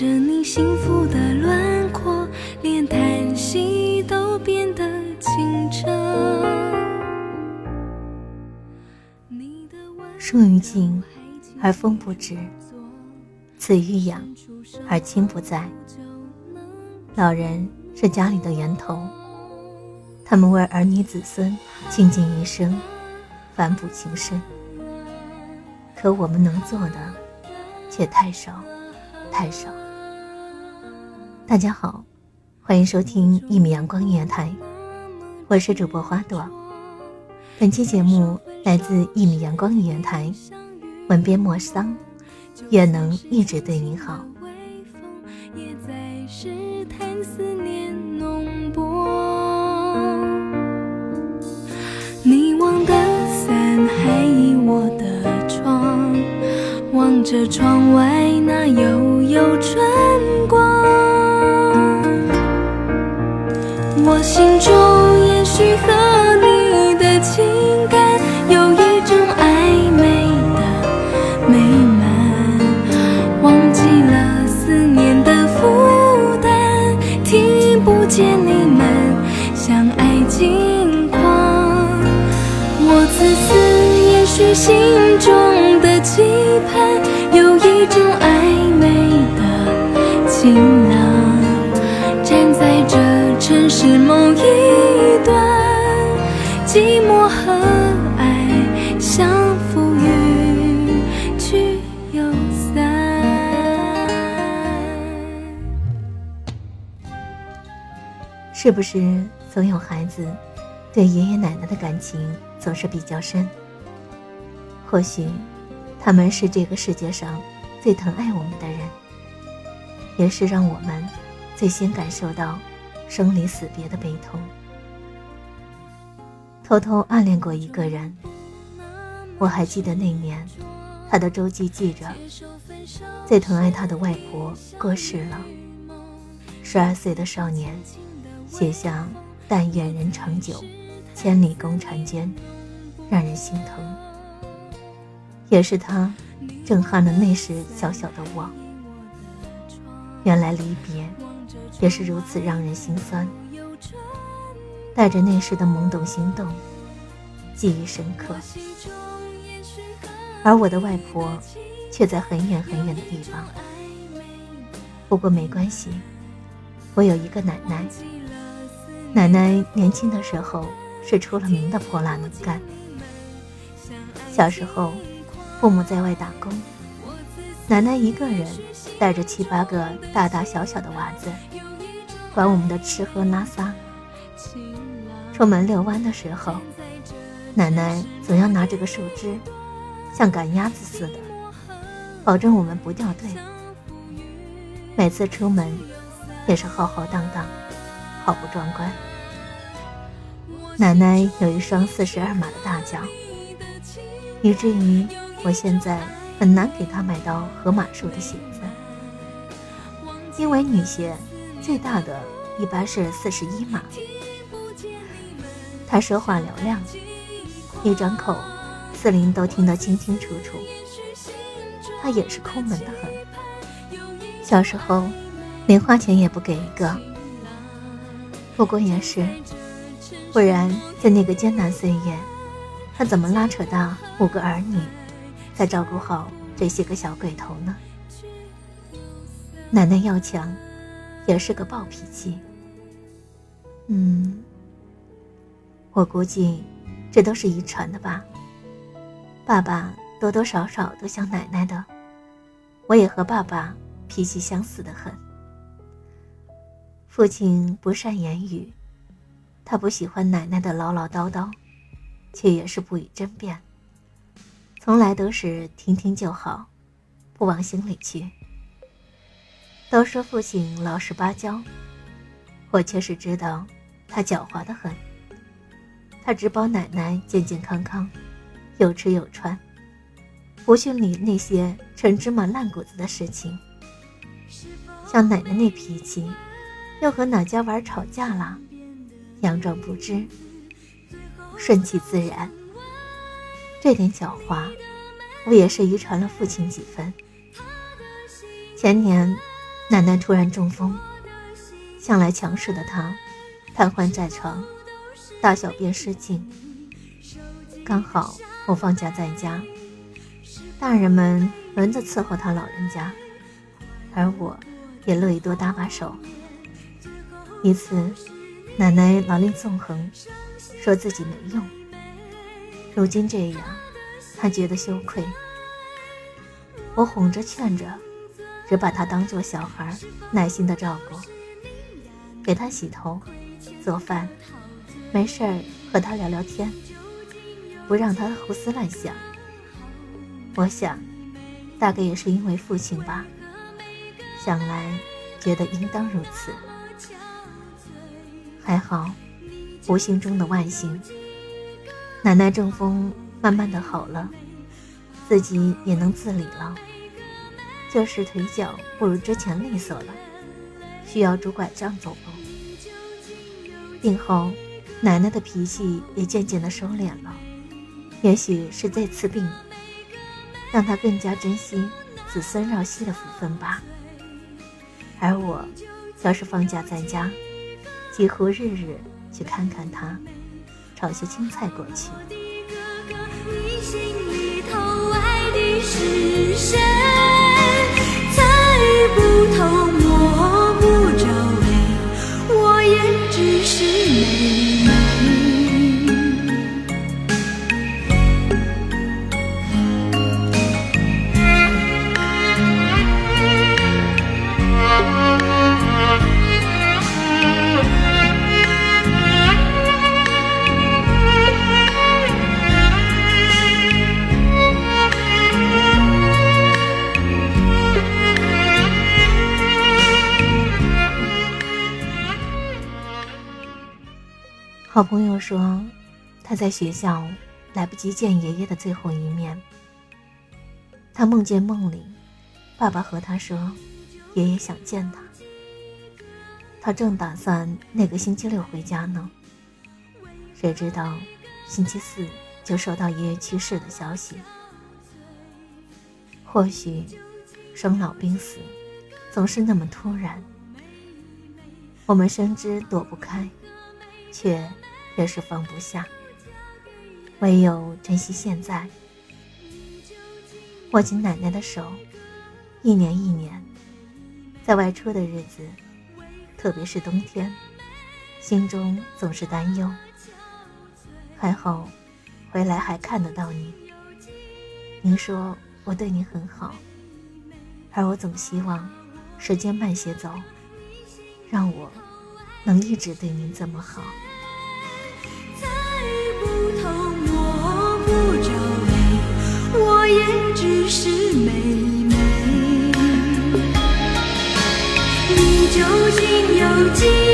着你幸福的轮廓，连叹息都变得清澈。你的温树欲静而风不止，子欲养而亲不在。老人是家里的源头，他们为儿女子孙倾尽一生，反哺情深。可我们能做的却太少，太少。大家好，欢迎收听一米阳光音乐台，我是主播花朵。本期节目来自一米阳光音乐台，吻别莫桑，愿能一直对你好。你忘的伞还倚我的窗，望着窗外那悠心中也许和你的情感有一种暧昧的美满，忘记了思念的负担，听不见你们相爱近况。我自私，也许心中的期盼有一种暧昧的情断，寂寞和爱像浮云去又散。是不是总有孩子对爷爷奶奶的感情总是比较深？或许他们是这个世界上最疼爱我们的人，也是让我们最先感受到生离死别的悲痛。偷偷暗恋过一个人，我还记得那年，他的周记记着，最疼爱他的外婆过世了。十二岁的少年，写下“但愿人长久，千里共婵娟”，让人心疼。也是他，震撼了那时小小的我。原来离别，也是如此让人心酸。带着那时的懵懂心动，记忆深刻。而我的外婆，却在很远很远的地方。不过没关系，我有一个奶奶。奶奶年轻的时候是出了名的泼辣能干。小时候，父母在外打工，奶奶一个人带着七八个大大小小的娃子，管我们的吃喝拉撒。出门遛弯的时候，奶奶总要拿着个树枝，像赶鸭子似的，保证我们不掉队。每次出门，也是浩浩荡荡，好不壮观。奶奶有一双四十二码的大脚，以至于我现在很难给她买到合码数的鞋子，因为女鞋最大的一般是四十一码。她说话嘹亮，一张口，四邻都听得清清楚楚。她也是抠门的很，小时候零花钱也不给一个。不过也是。不然，在那个艰难岁月，他怎么拉扯大五个儿女，再照顾好这些个小鬼头呢？奶奶要强，也是个暴脾气。嗯，我估计这都是遗传的吧。爸爸多多少少都像奶奶的，我也和爸爸脾气相似的很。父亲不善言语。他不喜欢奶奶的唠唠叨叨，却也是不予争辩，从来都是听听就好，不往心里去。都说父亲老实巴交，我却是知道他狡猾的很。他只保奶奶健健康康，有吃有穿，不去理那些陈芝麻烂谷子的事情。像奶奶那脾气，又和哪家玩吵架了？佯装不知，顺其自然。这点狡猾，我也是遗传了父亲几分。前年，奶奶突然中风，向来强势的她，瘫痪在床，大小便失禁。刚好我放假在家，大人们轮着伺候他老人家，而我也乐意多搭把手。一次。奶奶老令纵横，说自己没用。如今这样，她觉得羞愧。我哄着劝着，只把她当做小孩，耐心的照顾，给她洗头、做饭，没事儿和他聊聊天，不让他胡思乱想。我想，大概也是因为父亲吧，想来觉得应当如此。还好，无形中的万幸。奶奶中风慢慢的好了，自己也能自理了，就是腿脚不如之前利索了，需要拄拐杖走路。病后，奶奶的脾气也渐渐的收敛了，也许是这次病，让她更加珍惜子孙绕膝的福分吧。而我，要是放假在家。几乎日日去看看他，炒些青菜过去。你心里头爱的是好朋友说，他在学校来不及见爷爷的最后一面。他梦见梦里，爸爸和他说，爷爷想见他。他正打算那个星期六回家呢，谁知道星期四就收到爷爷去世的消息。或许，生老病死总是那么突然，我们深知躲不开，却。越是放不下，唯有珍惜现在。握紧奶奶的手，一年一年，在外出的日子，特别是冬天，心中总是担忧。还好，回来还看得到你。您说我对你很好，而我总希望时间慢些走，让我能一直对您这么好。也只是妹妹，你究竟有几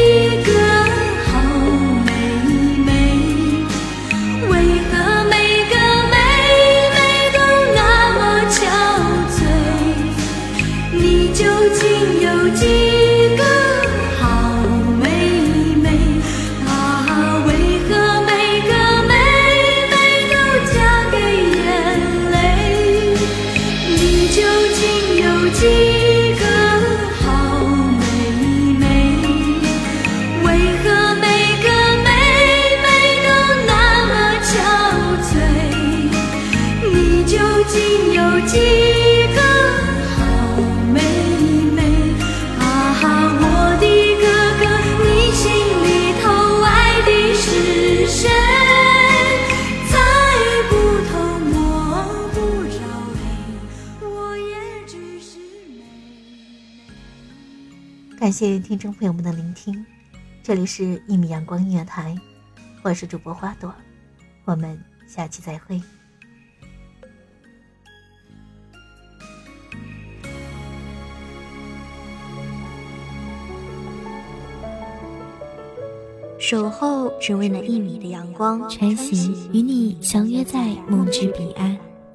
感谢听众朋友们的聆听，这里是《一米阳光音乐台》，我是主播花朵，我们下期再会。守候只为那一米的阳光，穿行与你相约在梦之彼岸。